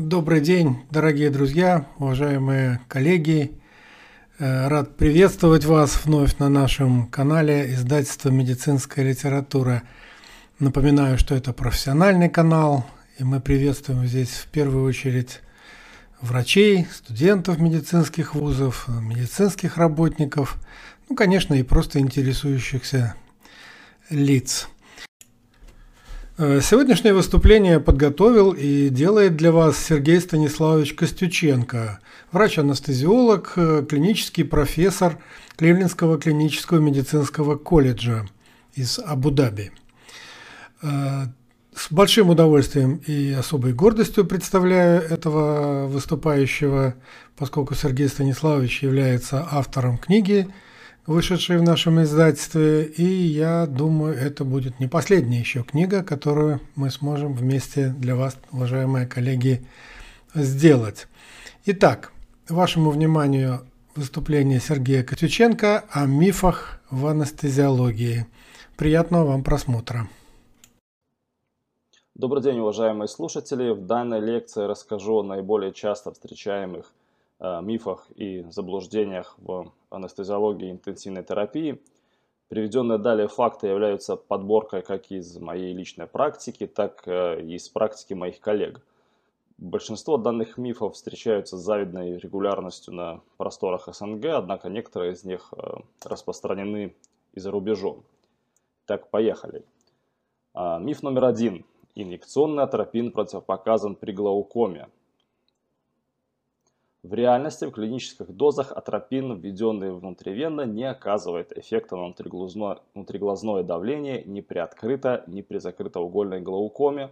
Добрый день, дорогие друзья, уважаемые коллеги. Э, рад приветствовать вас вновь на нашем канале издательства «Медицинская литература». Напоминаю, что это профессиональный канал, и мы приветствуем здесь в первую очередь врачей, студентов медицинских вузов, медицинских работников, ну, конечно, и просто интересующихся лиц. Э, сегодняшнее выступление подготовил и делает для вас Сергей Станиславович Костюченко, врач-анестезиолог, э, клинический профессор Кливлендского клинического медицинского колледжа из Абу-Даби. Э, с большим удовольствием и особой гордостью представляю этого выступающего, поскольку Сергей Станиславович является автором книги вышедшей в нашем издательстве, и я думаю, это будет не последняя еще книга, которую мы сможем вместе для вас, уважаемые коллеги, сделать. Итак, вашему вниманию выступление Сергея Котюченко о мифах в анестезиологии. Приятного вам просмотра. Добрый день, уважаемые слушатели. В данной лекции расскажу о наиболее часто встречаемых мифах и заблуждениях в анестезиологии и интенсивной терапии. Приведенные далее факты являются подборкой как из моей личной практики, так э, и из практики моих коллег. Большинство данных мифов встречаются с завидной регулярностью на просторах СНГ, однако некоторые из них э, распространены и за рубежом. Так, поехали. Миф номер один. Инъекционный атропин противопоказан при глаукоме. В реальности в клинических дозах атропин, введенный внутривенно, не оказывает эффекта на внутриглазное, давление ни при открыто, ни при закрытоугольной глаукоме.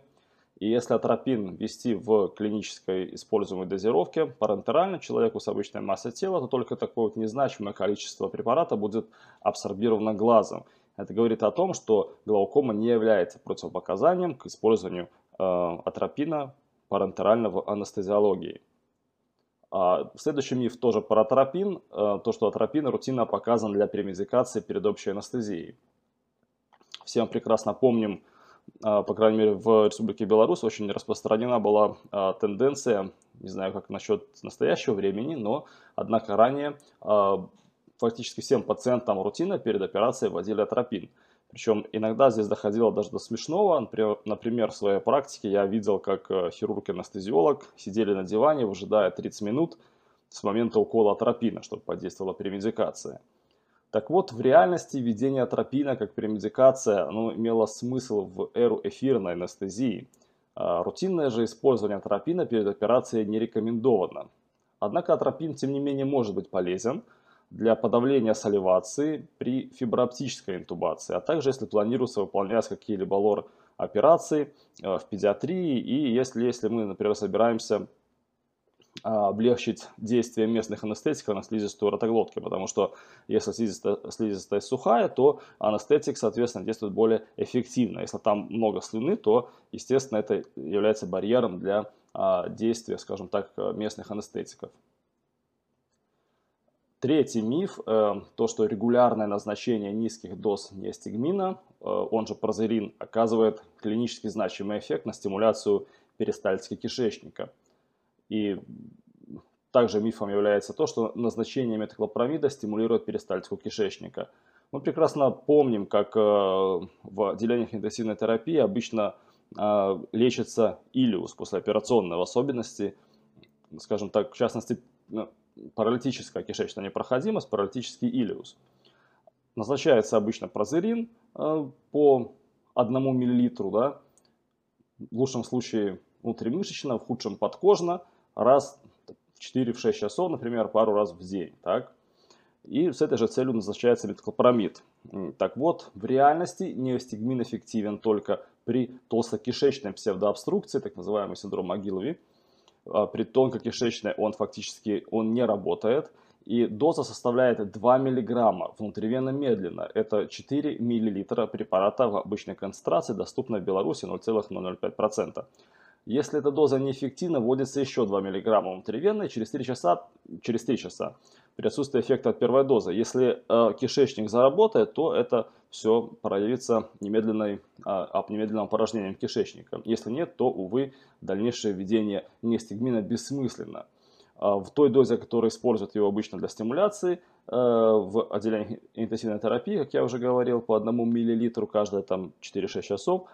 И если атропин ввести в клинической используемой дозировке парентерально человеку с обычной массой тела, то только такое вот незначимое количество препарата будет абсорбировано глазом. Это говорит о том, что глаукома не является противопоказанием к использованию э, атропина парентерально в анестезиологии. А, следующий миф тоже про атропин, э, то, что атропин рутинно показан для премедикации перед общей анестезией. Все мы прекрасно помним, а, по крайней мере в Республике Беларусь очень распространена была а, тенденция, не знаю как насчет настоящего времени, но однако ранее фактически всем пациентам рутинно перед операцией вводили атропин. Причем иногда здесь доходило даже до смешного. Например, в своей практике я видел, как э, хирург-анестезиолог сидели на диване, выжидая 30 минут с момента укола атропина, чтобы подействовала премедикация. Так вот, в реальности введение атропина как премедикация оно имело смысл в эру эфирной анестезии. А рутинное же использование атропина перед операцией не рекомендовано. Однако атропин, тем не менее, может быть полезен – для подавления саливации при фиброоптической интубации, а также если планируется выполнять какие-либо лор-операции э, в педиатрии и если, если мы, например, собираемся а, облегчить действие местных анестетиков на слизистую ротоглотки, потому что если слизистая, слизистая сухая, то анестетик, соответственно, действует более эффективно. Если там много слюны, то, естественно, это является барьером для а, действия, скажем так, местных анестетиков. Третий миф, э, то, что регулярное назначение низких доз неостигмина, э, он же прозерин, оказывает клинически значимый эффект на стимуляцию перистальтики кишечника. И также мифом является то, что назначение метоклопромида стимулирует перистальтику кишечника. Мы прекрасно помним, как э, в отделениях интенсивной терапии обычно лечится илиус послеоперационно, в особенности, скажем так, в частности, паралитическая кишечная непроходимость, паралитический илиус. Назначается обычно прозерин э, по 1 мл, да, в лучшем случае внутримышечно, в худшем подкожно, раз в 4-6 часов, например, пару раз в день. Так? И с этой же целью назначается метоклопромид. Так вот, в реальности неостигмин эффективен только при толстокишечной псевдообструкции, так называемый синдром Могилови, а, при тонкокишечной он фактически он не работает. И доза составляет 2 мг внутривенно медленно. Это 4 мл препарата в обычной концентрации, доступно в Беларуси 0,005%. Если эта доза неэффективна, вводится еще 2 мг внутривенно через 3 часа, через 3 часа при отсутствии эффекта от первой дозы. Если э, кишечник заработает, то это все проявится немедленной, э, немедленным опорожнением кишечника. Если нет, то, увы, дальнейшее введение нестигмина бессмысленно. Э, в той дозе, которая используют его обычно для стимуляции, э, в отделении интенсивной терапии, как я уже говорил, по 1 мл каждые 4-6 часов,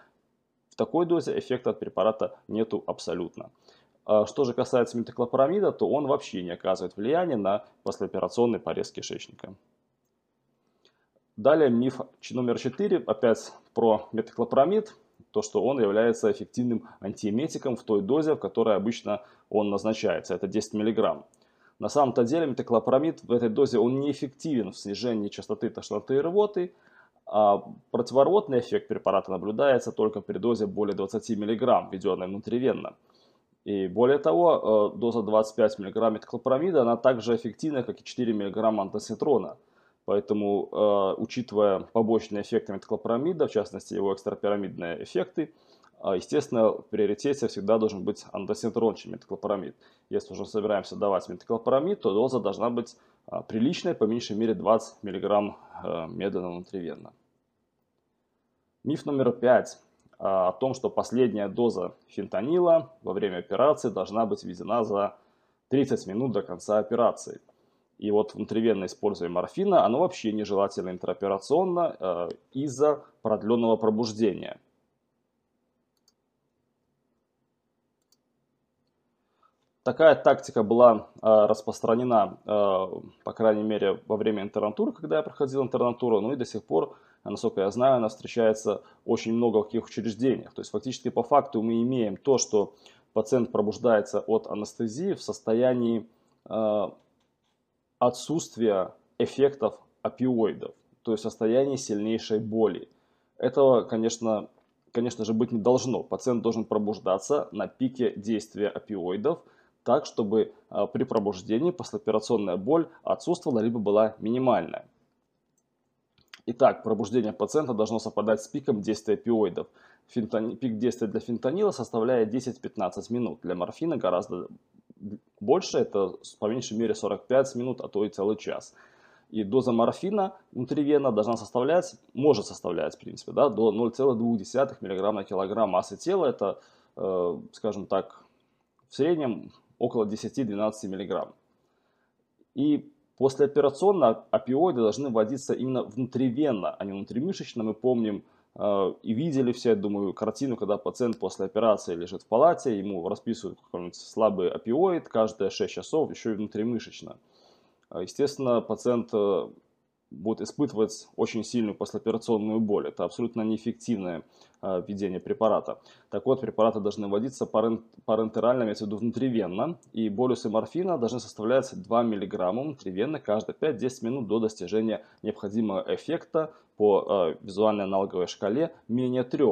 такой дозе эффекта от препарата нету абсолютно. А что же касается метоклопрамида, то он вообще не оказывает влияния на послеоперационный порез кишечника. Далее миф номер 4, опять про метоклопрамид, то, что он является эффективным антиэметиком в той дозе, в которой обычно он назначается, это 10 мг. На самом-то деле метоклопрамид в этой дозе он неэффективен в снижении частоты тошноты и рвоты, а противорвотный эффект препарата наблюдается только при дозе более 20 мг, введенной внутривенно. И более того, э, доза 25 мг метоклопрамида, она также эффективна, как и 4 мг антосинтрона. Поэтому, э, учитывая побочные эффекты метоклопрамида, в частности его экстрапирамидные эффекты, э, естественно, в приоритете всегда должен быть андосинтрон, чем метоклопрамид. Если уже собираемся давать метоклопрамид, то доза должна быть приличной, по меньшей мере 20 мг медленно внутривенно. Миф номер пять о том, что последняя доза фентанила во время операции должна быть введена за 30 минут до конца операции. И вот внутривенно использование морфина, оно вообще нежелательно интраоперационно э, из-за продленного пробуждения. Такая тактика была э, распространена, э, по крайней мере, во время интернатуры, когда я проходил интернатуру, ну и до сих пор а насколько я знаю, она встречается очень много в каких учреждениях. То есть фактически по факту мы имеем то, что пациент пробуждается от анестезии в состоянии э, отсутствия эффектов опиоидов, то есть состоянии сильнейшей боли. Этого, конечно, конечно же, быть не должно. Пациент должен пробуждаться на пике действия опиоидов, так, чтобы э, при пробуждении послеоперационная боль отсутствовала, либо была минимальная. Итак, пробуждение пациента должно совпадать с пиком действия опиоидов. Фентани... Пик действия для фентанила составляет 10-15 минут. Для морфина гораздо больше, это по меньшей мере 45 минут, а то и целый час. И доза морфина внутривенно должна составлять, может составлять, в принципе, да, до 0,2 мг на килограмм массы тела. Это, э, скажем так, в среднем около 10-12 мг. И Послеоперационно опиоиды должны вводиться именно внутривенно, а не внутримышечно. Мы помним э, и видели все, думаю, картину, когда пациент после операции лежит в палате, ему расписывают какой-нибудь слабый опиоид каждые 6 часов, еще и внутримышечно. Э, естественно, пациент э, будет испытывать очень сильную послеоперационную боль. Это абсолютно неэффективное э, введение препарата. Так вот, препараты должны вводиться парентерально, имеется в виду внутривенно, и болюсы морфина должны составлять 2 мг внутривенно каждые 5-10 минут до достижения необходимого эффекта по э, визуальной аналоговой шкале менее 3.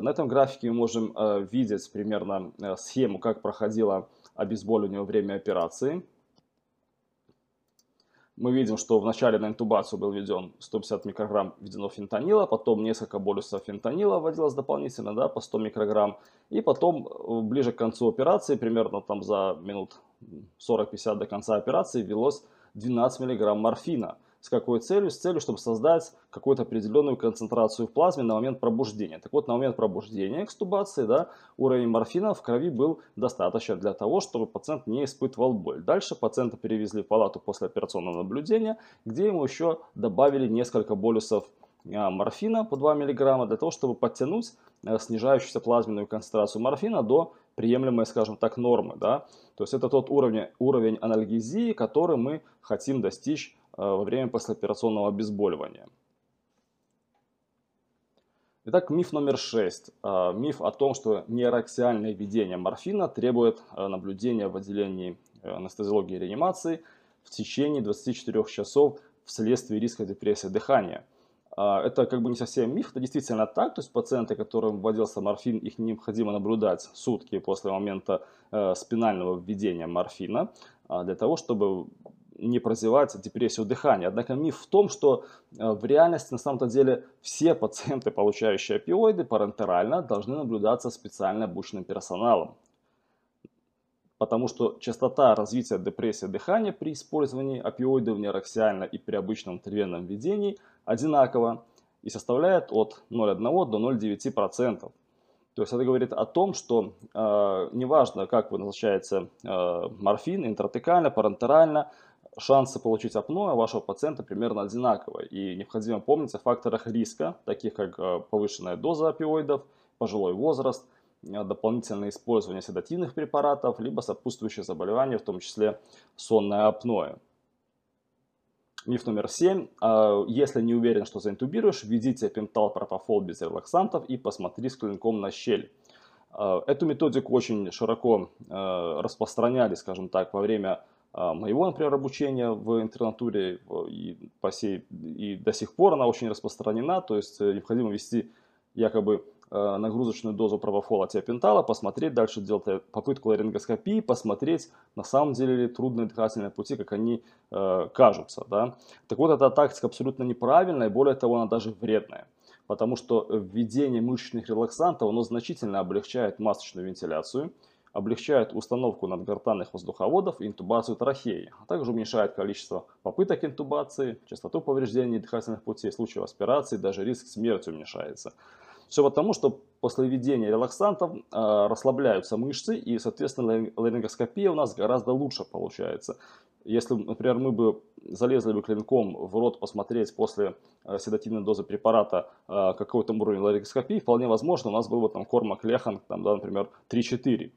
На этом графике мы можем э, видеть примерно схему, как проходило обезболивание во время операции мы видим, что вначале на интубацию был введен 150 микрограмм введено фентанила, потом несколько болюсов фентанила вводилось дополнительно, да, по 100 микрограмм, и потом э, ближе к концу операции, примерно там за минут 40-50 до конца операции, ввелось 12 миллиграмм морфина – с какой целью? С целью, чтобы создать какую-то определенную концентрацию в плазме на момент пробуждения. Так вот, на момент пробуждения экстубации да, уровень морфина в крови был достаточно для того, чтобы пациент не испытывал боль. Дальше пациента перевезли в палату после операционного наблюдения, где ему еще добавили несколько болюсов а, морфина по 2 мг для того, чтобы подтянуть э, снижающуюся плазменную концентрацию морфина до приемлемой, скажем так, нормы. Да? То есть это тот уровень, уровень анальгезии, который мы хотим достичь во время послеоперационного обезболивания. Итак, миф номер шесть. Э, миф о том, что нейроксиальное введение морфина требует э, наблюдения в отделении анестезиологии и реанимации в течение 24 часов вследствие риска депрессии дыхания. Это как бы не совсем миф, это действительно так, то есть пациенты, которым вводился морфин, их необходимо наблюдать сутки после момента спинального введения морфина, для того, чтобы не прозевать депрессию дыхания. Однако миф в том, что э, в реальности на самом-то деле все пациенты, получающие опиоиды парентерально, должны наблюдаться специально обученным персоналом. Потому что частота развития депрессии дыхания при использовании опиоидов нейроксиально и при обычном интервенном введении одинакова и составляет от 0,1 до 0,9%. То есть это говорит о том, что э, неважно, как вы назначаете э, морфин, интратекально, парентерально, шансы получить апноэ вашего пациента примерно одинаковые. И необходимо помнить о факторах риска, таких как э, повышенная доза опиоидов, пожилой возраст, э, дополнительное использование седативных препаратов, либо сопутствующие заболевания, в том числе сонное апноэ. Миф номер семь. А, если не уверен, что заинтубируешь, введите пентал пропофол без релаксантов и посмотри с клинком на щель. А, эту методику очень широко а, распространяли, скажем так, во время моего, например, обучения в интернатуре и, по сей, и до сих пор она очень распространена, то есть э, необходимо вести якобы Э, нагрузочную дозу пропофола тиопентала, посмотреть, дальше делать попытку ларингоскопии, посмотреть, на самом деле ли трудные дыхательные пути, как они э, кажутся. Да? Так вот, эта тактика абсолютно неправильная, более того, она даже вредная. Потому что введение мышечных релаксантов, оно значительно облегчает масочную вентиляцию, облегчает установку надгортанных воздуховодов и интубацию трахеи, а также уменьшает количество попыток интубации, частоту повреждений дыхательных путей, случаев аспирации, даже риск смерти уменьшается. Все потому, что после введения релаксантов э, расслабляются мышцы, и, соответственно, ларингоскопия у нас гораздо лучше получается. Если, например, мы бы залезли бы клинком в рот посмотреть после э, седативной дозы препарата э, какой-то уровень ларингоскопии, вполне возможно, у нас был бы там кормак лехан, там, да, например, 3-4.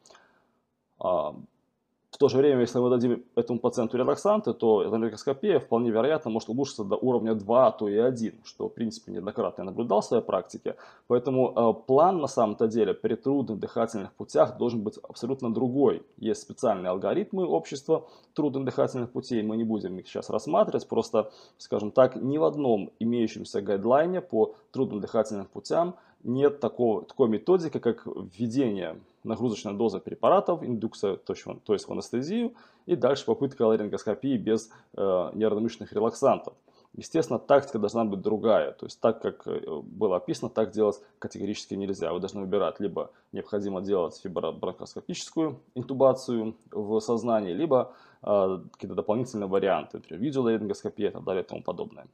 В то же время, если мы дадим этому пациенту релаксанты, то ларингоскопия вполне вероятно может улучшиться до уровня 2, а то и 1, что в принципе неоднократно я наблюдал в своей практике. Поэтому э, план на самом-то деле при трудных дыхательных путях должен быть абсолютно другой. Есть специальные алгоритмы общества трудных дыхательных путей, мы не будем их сейчас рассматривать, просто, скажем так, ни в одном имеющемся гайдлайне по трудным дыхательным путям нет такого, такой методики, как введение нагрузочной дозы препаратов, индукция, то есть в анестезию, и дальше попытка ларингоскопии без э, нервно-мышечных релаксантов. Естественно, тактика должна быть другая. То есть так, как э, было описано, так делать категорически нельзя. Вы должны выбирать, либо необходимо делать фибробронхоскопическую интубацию в сознании, либо э, какие-то дополнительные варианты, например, видеоларингоскопия и так далее и тому подобное.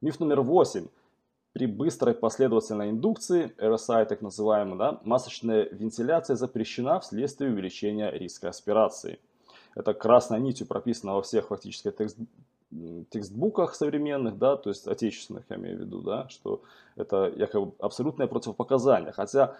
Миф номер восемь при быстрой последовательной индукции, RSI так называемой, да, масочная вентиляция запрещена вследствие увеличения риска аспирации. Это красной нитью прописано во всех фактически текст, текстбуках современных, да, то есть отечественных, я имею в виду, да, что это якобы абсолютное противопоказание. Хотя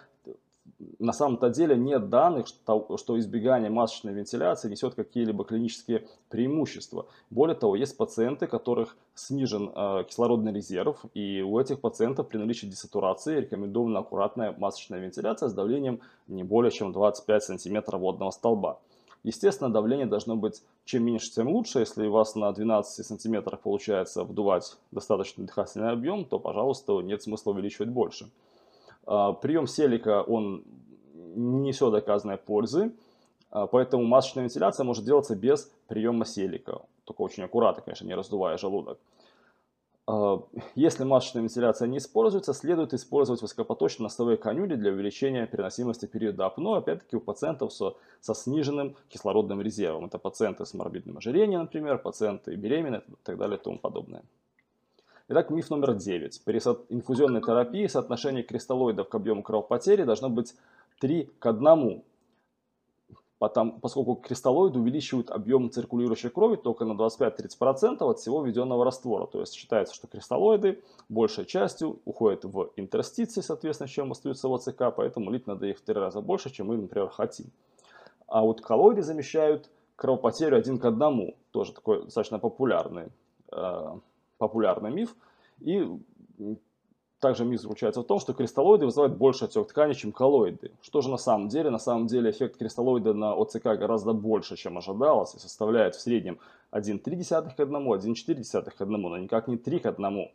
на самом-то деле нет данных, что, что избегание масочной вентиляции несет какие-либо клинические преимущества. Более того, есть пациенты, у которых снижен э, кислородный резерв, и у этих пациентов при наличии десатурации рекомендована аккуратная масочная вентиляция с давлением не более чем 25 см водного столба. Естественно, давление должно быть чем меньше, тем лучше. Если у вас на 12 сантиметрах получается вдувать достаточно дыхательный объем, то, пожалуйста, нет смысла увеличивать больше. А, прием селика, он не несет доказанной пользы, а, поэтому масочная вентиляция может делаться без приема селика. Только очень аккуратно, конечно, не раздувая желудок. А, если масочная вентиляция не используется, следует использовать высокопоточные носовые конюли для увеличения переносимости периода апноэ, опять-таки у пациентов со, со сниженным кислородным резервом. Это пациенты с морбидным ожирением, например, пациенты беременные и так далее и тому подобное. Итак, миф номер 9. При инфузионной терапии соотношение кристаллоидов к объему кровопотери должно быть 3 к 1, потому, поскольку кристаллоиды увеличивают объем циркулирующей крови только на 25-30% от всего введенного раствора. То есть считается, что кристаллоиды большей частью уходят в интерстиции, соответственно, чем остаются в ОЦК, поэтому лить надо их в три раза больше, чем мы, например, хотим. А вот коллоиды замещают кровопотерю один к одному, тоже такой достаточно популярный э, популярный миф. И также миф заключается в том, что кристаллоиды вызывают больше отек ткани, чем коллоиды. Что же на самом деле? На самом деле эффект кристаллоида на ОЦК гораздо больше, чем ожидалось, и составляет в среднем 1,3 к 1, 1,4 к 1, но никак не 3 к 1.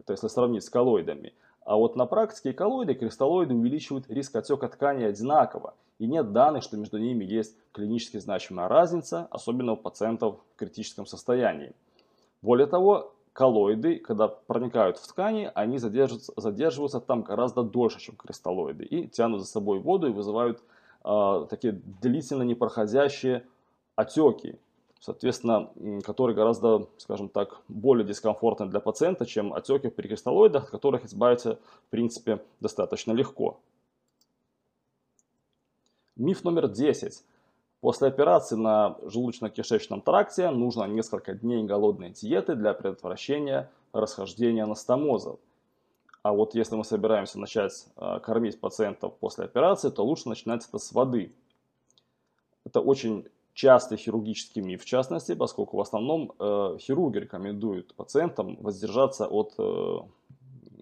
Это если сравнить с коллоидами. А вот на практике коллоиды и кристаллоиды увеличивают риск отека ткани одинаково. и нет данных, что между ними есть клинически значимая разница, особенно у пациентов в критическом состоянии. Более того, коллоиды, когда проникают в ткани, они задерживаются, задерживаются там гораздо дольше, чем кристаллоиды, и тянут за собой воду и вызывают э, такие длительно непроходящие отеки, соответственно, которые гораздо, скажем так, более дискомфортны для пациента, чем отеки при кристаллоидах, от которых избавиться, в принципе, достаточно легко. Миф номер 10. После операции на желудочно-кишечном тракте нужно несколько дней голодной диеты для предотвращения расхождения анастомоза. А вот если мы собираемся начать э, кормить пациентов после операции, то лучше начинать это с воды. Это очень частый хирургический миф, в частности, поскольку в основном э, хирурги рекомендуют пациентам воздержаться от э,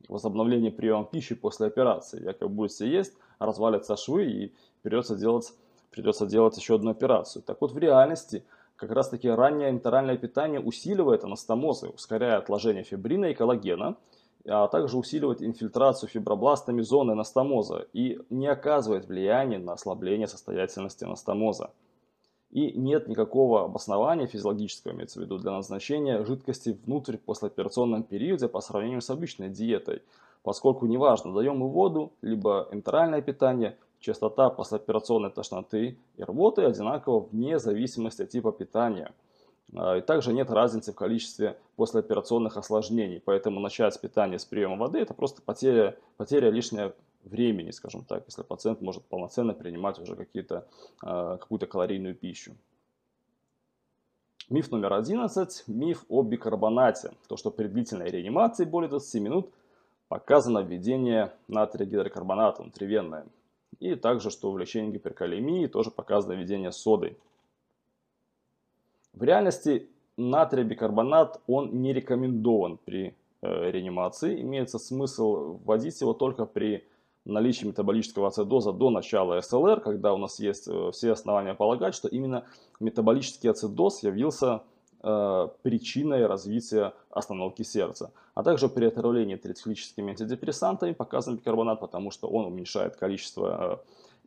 возобновления приема пищи после операции. Якобы будете есть, развалятся швы и придется делать, придется делать еще одну операцию. Так вот, в реальности как раз таки раннее интеральное питание усиливает анастомозы, ускоряя отложение фибрина и коллагена, а также усиливает инфильтрацию фибробластами зоны анастомоза и не оказывает влияния на ослабление состоятельности анастомоза. И нет никакого обоснования физиологического, имеется в виду, для назначения жидкости внутрь в послеоперационном периоде по сравнению с обычной диетой, поскольку неважно, даем мы воду, либо интеральное питание, частота послеоперационной тошноты и рвоты одинакова вне зависимости от типа питания. А, и также нет разницы в количестве послеоперационных осложнений, поэтому начать с питания с приема воды это просто потеря, потеря лишнего времени, скажем так, если пациент может полноценно принимать уже а, какую-то калорийную пищу. Миф номер 11. Миф о бикарбонате. То, что при длительной реанимации более 20 минут показано введение натрия гидрокарбоната внутривенное. И также, что в лечении гиперкалемии тоже показано введение соды. В реальности натрий бикарбонат он не рекомендован при э, реанимации. Имеется смысл вводить его только при наличии метаболического ацидоза до начала СЛР, когда у нас есть э, все основания полагать, что именно метаболический ацидоз явился причиной развития остановки сердца. А также при отравлении трициклическими антидепрессантами показан бикарбонат, потому что он уменьшает количество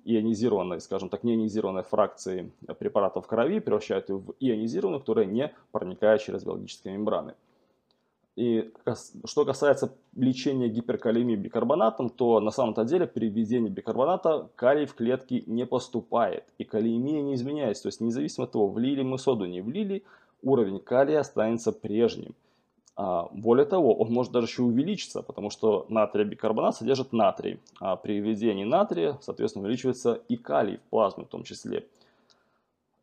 э, ионизированной, скажем так, неионизированной фракции препаратов в крови, превращает ее в ионизированную, которая не проникает через биологические мембраны. И что касается лечения гиперкалемии бикарбонатом, то на самом-то деле при введении бикарбоната калий в клетки не поступает. И калиемия не изменяется. То есть независимо от того, влили мы соду, не влили, уровень калия останется прежним. А, более того, он может даже еще увеличиться, потому что натрий бикарбонат содержит натрий. А при введении натрия, соответственно, увеличивается и калий в плазме в том числе.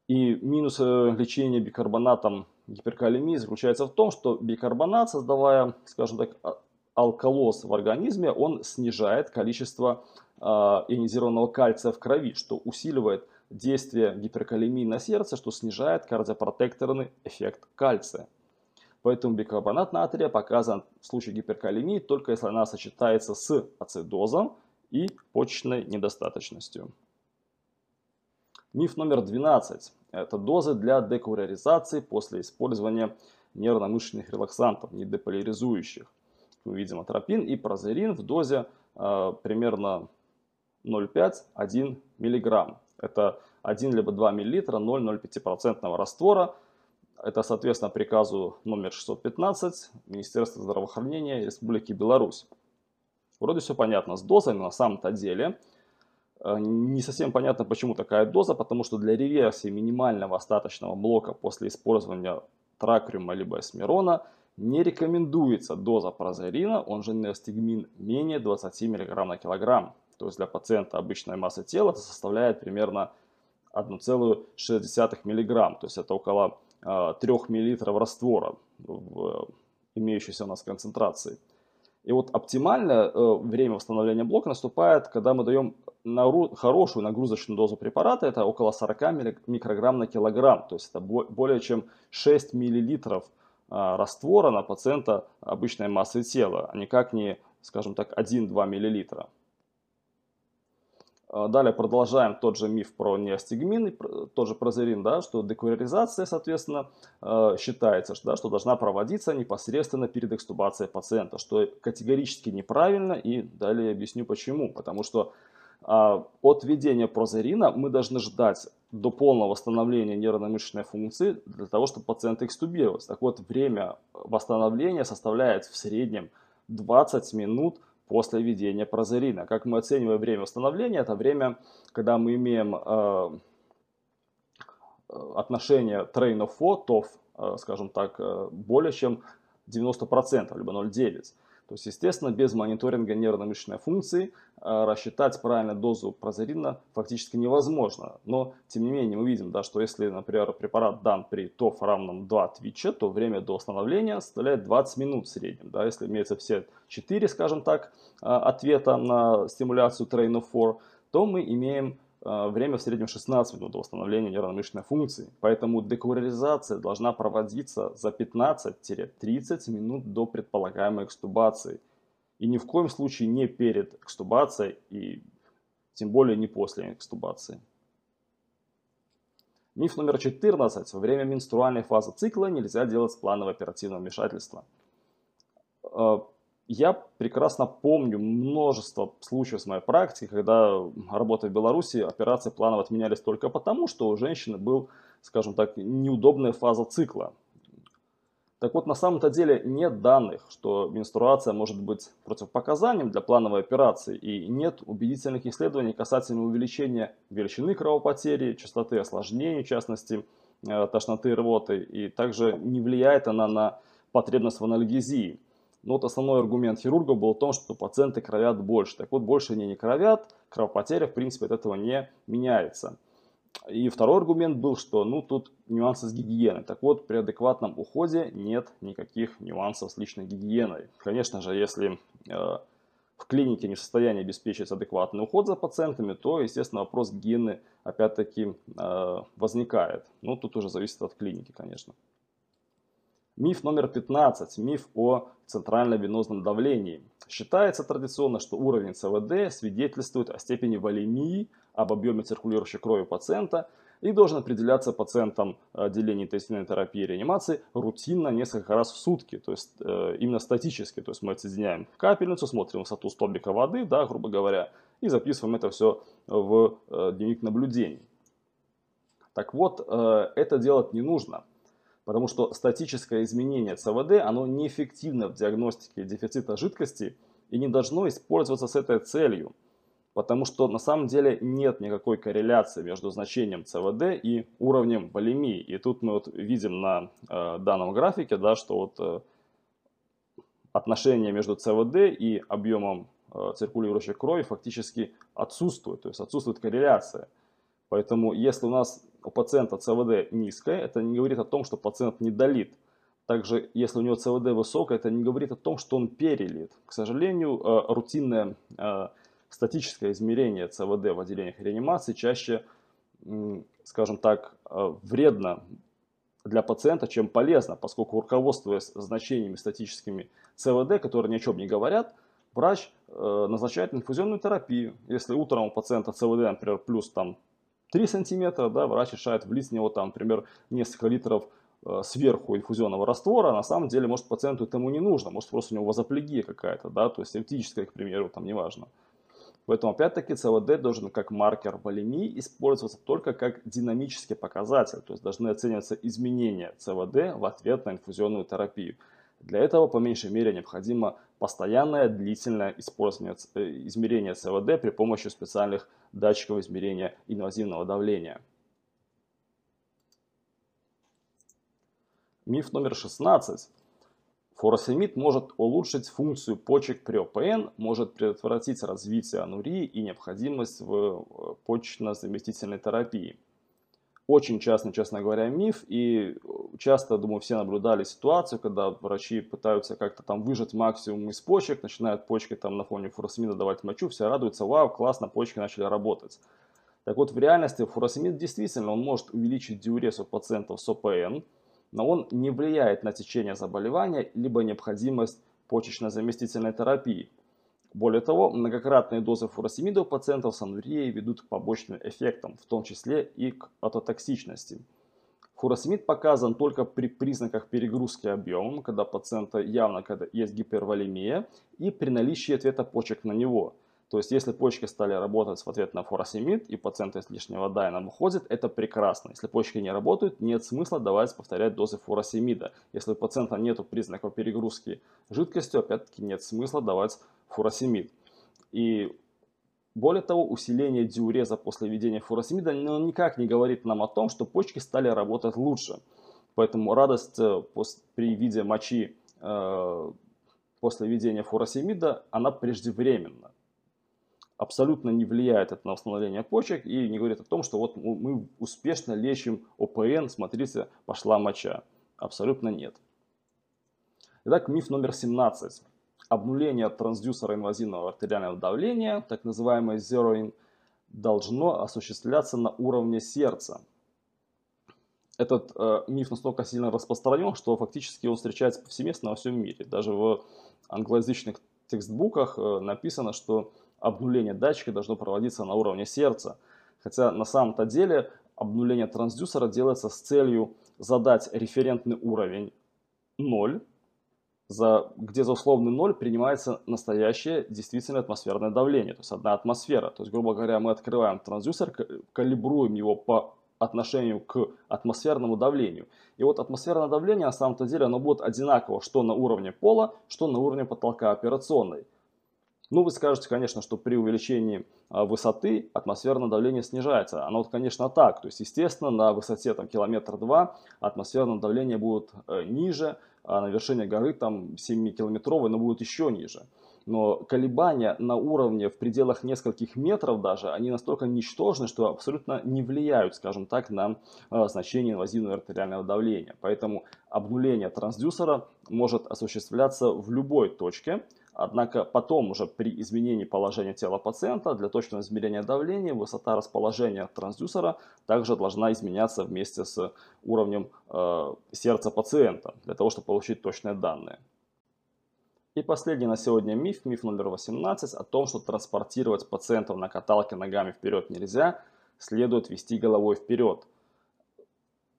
И минус э, лечения бикарбонатом гиперкалемии заключается в том, что бикарбонат, создавая, скажем так, а, алкалоз в организме, он снижает количество э, ионизированного кальция в крови, что усиливает действие гиперкалемии на сердце, что снижает кардиопротекторный эффект кальция. Поэтому бикарбонат натрия показан в случае гиперкалемии только если она сочетается с ацидозом и почечной недостаточностью. Миф номер 12. Это дозы для декураризации после использования нервно-мышечных релаксантов, недеполяризующих. Мы видим атропин и прозерин в дозе э, примерно 0,5-1 мг. Это 1 либо 2 мл 0,05% раствора. Это, соответственно, приказу номер 615 Министерства здравоохранения Республики Беларусь. Вроде все понятно с дозами, на самом-то деле э, не совсем понятно, почему такая доза, потому что для реверсии минимального остаточного блока после использования тракриума либо эсмерона не рекомендуется доза прозерина, он же неостигмин, менее 20 мг на килограмм. То есть для пациента обычная масса тела составляет примерно 1,6 мг. То есть это около 3 а, мл раствора в имеющейся у нас концентрации. И вот оптимальное э, время восстановления блока наступает, когда мы даем хорошую нагрузочную дозу препарата, это около 40 микрограмм на килограмм, то есть это более чем 6 миллилитров а, раствора на пациента обычной массы тела, а никак не, скажем так, 1-2 миллилитра. А, далее продолжаем тот же миф про неостигмин, тот же прозерин, да, что декураризация, соответственно, а, считается, да, что должна проводиться непосредственно перед экстубацией пациента, что категорически неправильно, и далее объясню почему. Потому что А от введения прозерина мы должны ждать до полного восстановления нервно-мышечной функции для того, чтобы пациент экстубировался. Так вот, время восстановления составляет в среднем 20 минут после введения прозерина. Как мы оцениваем время восстановления? Это время, когда мы имеем э, отношение train of thought, TOF, э, скажем так, э, более чем 90%, либо 0,9%. То есть, естественно, без мониторинга нервно-мышечной функции э, рассчитать правильную дозу прозерина фактически невозможно. Но, тем не менее, мы видим, да, что если, например, препарат дан при ТОФ равном 2 твича, то время до восстановления составляет 20 минут в среднем. Да, если имеется все 4, скажем так, ответа на стимуляцию Train of 4, то мы имеем Э, время в среднем 16 минут до восстановления нервно-мышечной функции. Поэтому декурализация должна проводиться за 15-30 минут до предполагаемой экстубации. И ни в коем случае не перед экстубацией и тем более не после экстубации. Миф номер 14. Во время менструальной фазы цикла нельзя делать плановое оперативное вмешательство. Я прекрасно помню множество случаев с моей практики, когда, работая в Беларуси, операции планово отменялись только потому, что у женщины был, скажем так, неудобная фаза цикла. Так вот, на самом-то деле нет данных, что менструация может быть противопоказанием для плановой операции, и нет убедительных исследований касательно увеличения величины кровопотери, частоты осложнений, в частности, э, тошноты и рвоты, и также не влияет она на потребность в анальгезии. Но вот основной аргумент хирурга был в том, что пациенты кровят больше. Так вот, больше они не кровят, кровопотеря, в принципе, от этого не меняется. И второй аргумент был, что ну тут нюансы с гигиеной. Так вот, при адекватном уходе нет никаких нюансов с личной гигиеной. Конечно же, если э, в клинике не в состоянии обеспечить адекватный уход за пациентами, то, естественно, вопрос гигиены опять-таки э, возникает. Ну, тут уже зависит от клиники, конечно. Миф номер 15. Миф о центрально-венозном давлении. Считается традиционно, что уровень ЦВД свидетельствует о степени волемии, об объеме циркулирующей крови пациента и должен определяться пациентом отделения интенсивной терапии и реанимации рутинно несколько раз в сутки, то есть э, именно статически. То есть мы отсоединяем капельницу, смотрим высоту столбика воды, да, грубо говоря, и записываем это все в э, дневник наблюдений. Так вот, э, это делать не нужно. Потому что статическое изменение ЦВД, оно неэффективно в диагностике дефицита жидкости и не должно использоваться с этой целью. Потому что на самом деле нет никакой корреляции между значением ЦВД и уровнем волемии. И тут мы вот видим на э, данном графике, да, что вот э, отношение между ЦВД и объемом э, циркулирующей крови фактически отсутствует. То есть отсутствует корреляция. Поэтому если у нас у пациента ЦВД низкое, это не говорит о том, что пациент недолит. Также, если у него ЦВД высокое, это не говорит о том, что он перелит. К сожалению, э, рутинное э, статическое измерение ЦВД в отделениях реанимации чаще, скажем так, э, вредно для пациента, чем полезно, поскольку руководствуясь значениями статическими ЦВД, которые ни о чем не говорят, врач назначает инфузионную терапию. Если утром у пациента ЦВД, например, плюс там 3 сантиметра, да, врач решает влить в него там, например, несколько литров э, сверху инфузионного раствора, а на самом деле, может, пациенту этому не нужно, может, просто у него вазоплегия какая-то, да, то есть эптическая, к примеру, там, неважно. Поэтому, опять-таки, ЦВД должен как маркер волемии использоваться только как динамический показатель, то есть должны оцениваться изменения ЦВД в ответ на инфузионную терапию. Для этого, по меньшей мере, необходимо постоянное длительное использование э, измерения ЦВД при помощи специальных датчиков измерения инвазивного давления. Миф номер 16. Фуросемид может улучшить функцию почек при ОПН, может предотвратить развитие анурии и необходимость в э, почечно-заместительной терапии очень часто, честно говоря, миф. И часто, думаю, все наблюдали ситуацию, когда врачи пытаются как-то там выжать максимум из почек, начинают почки там на фоне фуросемида давать мочу, все радуются, вау, классно, почки начали работать. Так вот, в реальности фуросемид действительно, он может увеличить диурез у пациентов с ОПН, но он не влияет на течение заболевания, либо необходимость почечно-заместительной терапии. Более того, многократные дозы фуросемида у пациентов с анурией ведут к побочным эффектам, в том числе и к атотоксичности. Фуросемид показан только при признаках перегрузки объемом, когда пациента явно когда есть гиперволемия и при наличии ответа почек на него. То есть, если почки стали работать в ответ на фуросемид, и пациент излишне вода и нам уходит, это прекрасно. Если почки не работают, нет смысла давать повторять дозы фуросемида. Если у пациента нет признаков перегрузки жидкостью, опять-таки нет смысла давать фуросемид. И более того, усиление диуреза после введения фуросемида ну, никак не говорит нам о том, что почки стали работать лучше. Поэтому радость э, при виде мочи э, после введения фуросемида, она преждевременна абсолютно не влияет это на восстановление почек и не говорит о том, что вот мы успешно лечим ОПН, смотрите, пошла моча. Абсолютно нет. Итак, миф номер 17. Обнуление трансдюсера инвазивного артериального давления, так называемое zeroing, должно осуществляться на уровне сердца. Этот э, миф настолько сильно распространен, что фактически он встречается повсеместно во всем мире. Даже в англоязычных текстбуках э, написано, что обнуление датчика должно проводиться на уровне сердца. Хотя на самом-то деле обнуление трансдюсера делается с целью задать референтный уровень 0, за, где за условный 0 принимается настоящее действительно атмосферное давление, то есть одна атмосфера. То есть, грубо говоря, мы открываем трансдюсер, калибруем его по отношению к атмосферному давлению. И вот атмосферное давление на самом-то деле оно будет одинаково что на уровне пола, что на уровне потолка операционной. Ну, вы скажете, конечно, что при увеличении а, высоты атмосферное давление снижается. Оно, конечно, так. То есть, естественно, на высоте там, километр два атмосферное давление будет э, ниже, а на вершине горы там 7-километровой оно будет еще ниже. Но колебания на уровне в пределах нескольких метров даже, они настолько ничтожны, что абсолютно не влияют, скажем так, на э, значение инвазивного артериального давления. Поэтому обнуление трансдюсера может осуществляться в любой точке, Однако потом уже при изменении положения тела пациента для точного измерения давления высота расположения трансдюсера также должна изменяться вместе с уровнем э, сердца пациента для того, чтобы получить точные данные. И последний на сегодня миф, миф номер 18 о том, что транспортировать пациентов на каталке ногами вперед нельзя, следует вести головой вперед.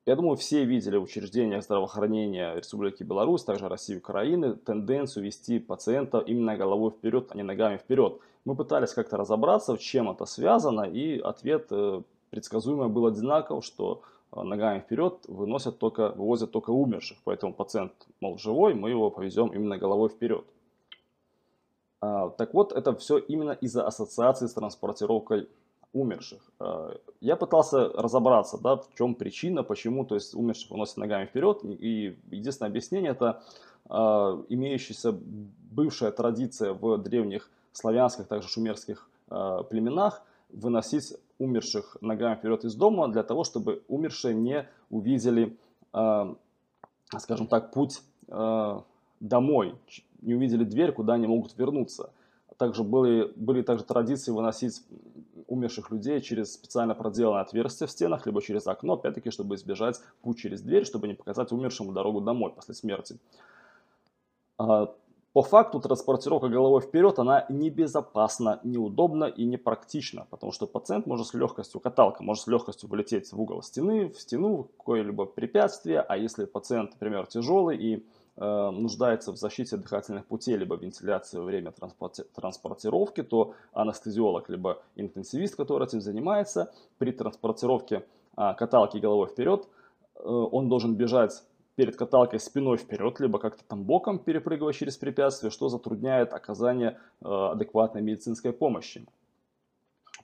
Я думаю, все видели в учреждениях здравоохранения Республики Беларусь, также России и Украины, тенденцию вести пациента именно головой вперед, а не ногами вперед. Мы пытались как-то разобраться, чем это связано, и ответ э, предсказуемо был одинаков, что э, ногами вперед выносят только, вывозят только умерших. Поэтому пациент, мол, живой, мы его повезем именно головой вперед. А, так вот, это все именно из-за ассоциации с транспортировкой умерших. Э, я пытался разобраться, да, в чем причина, почему то есть умерших уносят ногами вперед. И единственное объяснение это э, имеющаяся бывшая традиция в древних славянских, также шумерских э, племенах выносить умерших ногами вперед из дома для того, чтобы умершие не увидели, скажем так, путь домой, не увидели дверь, куда они могут вернуться. Также были, были также традиции выносить умерших людей через специально проделанное отверстие в стенах, либо через окно, опять-таки, чтобы избежать путь через дверь, чтобы не показать умершему дорогу домой после смерти. А, по факту транспортировка головой вперед, она небезопасна, неудобна и непрактична, потому что пациент может с легкостью, каталка может с легкостью вылететь в угол стены, в стену, в какое-либо препятствие, а если пациент, например, тяжелый и нуждается в защите дыхательных путей, либо вентиляции во время транспортировки, то анестезиолог, либо интенсивист, который этим занимается, при транспортировке а, каталки головой вперед, э, он должен бежать перед каталкой спиной вперед, либо как-то там боком перепрыгивать через препятствие, что затрудняет оказание э, адекватной медицинской помощи.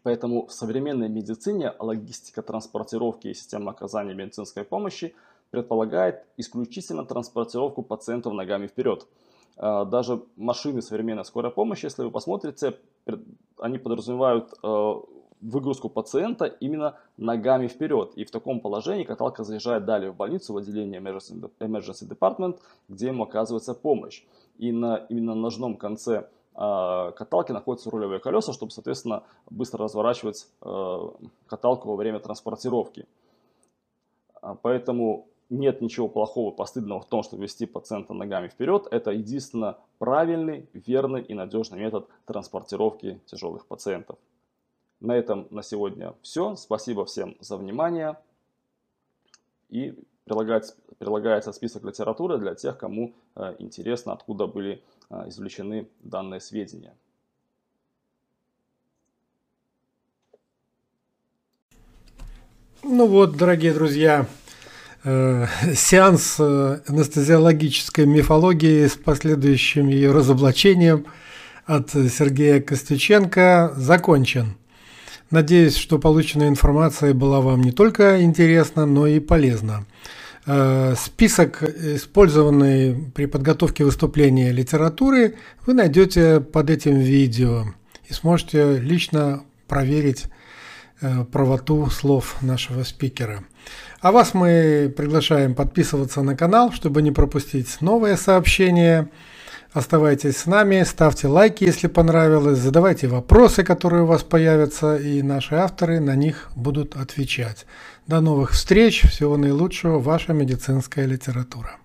Поэтому в современной медицине логистика транспортировки и система оказания медицинской помощи – предполагает исключительно транспортировку пациентов ногами вперед. А, даже машины современной скорой помощи, если вы посмотрите, они подразумевают а, выгрузку пациента именно ногами вперед. И в таком положении каталка заезжает далее в больницу, в отделение Emergency Department, где ему оказывается помощь. И на именно на ножном конце а, каталки находятся рулевые колеса, чтобы, соответственно, быстро разворачивать каталку во время транспортировки. Поэтому нет ничего плохого, постыдного в том, чтобы вести пациента ногами вперед. Это единственно правильный, верный и надежный метод транспортировки тяжелых пациентов. На этом на сегодня все. Спасибо всем за внимание. И прилагается, прилагается список литературы для тех, кому э, интересно, откуда были э, извлечены данные сведения. Ну вот, дорогие друзья, сеанс э, анестезиологической мифологии с последующим ее разоблачением от Сергея Костюченко закончен. Надеюсь, что полученная информация была вам не только интересна, но и полезна. Э, список, использованный при подготовке выступления литературы, вы найдете под этим видео и сможете лично проверить э, правоту слов нашего спикера. А вас мы приглашаем подписываться на канал, чтобы не пропустить новые сообщения. Оставайтесь с нами, ставьте лайки, если понравилось, задавайте вопросы, которые у вас появятся, и наши авторы на них будут отвечать. До новых встреч, всего наилучшего, ваша медицинская литература.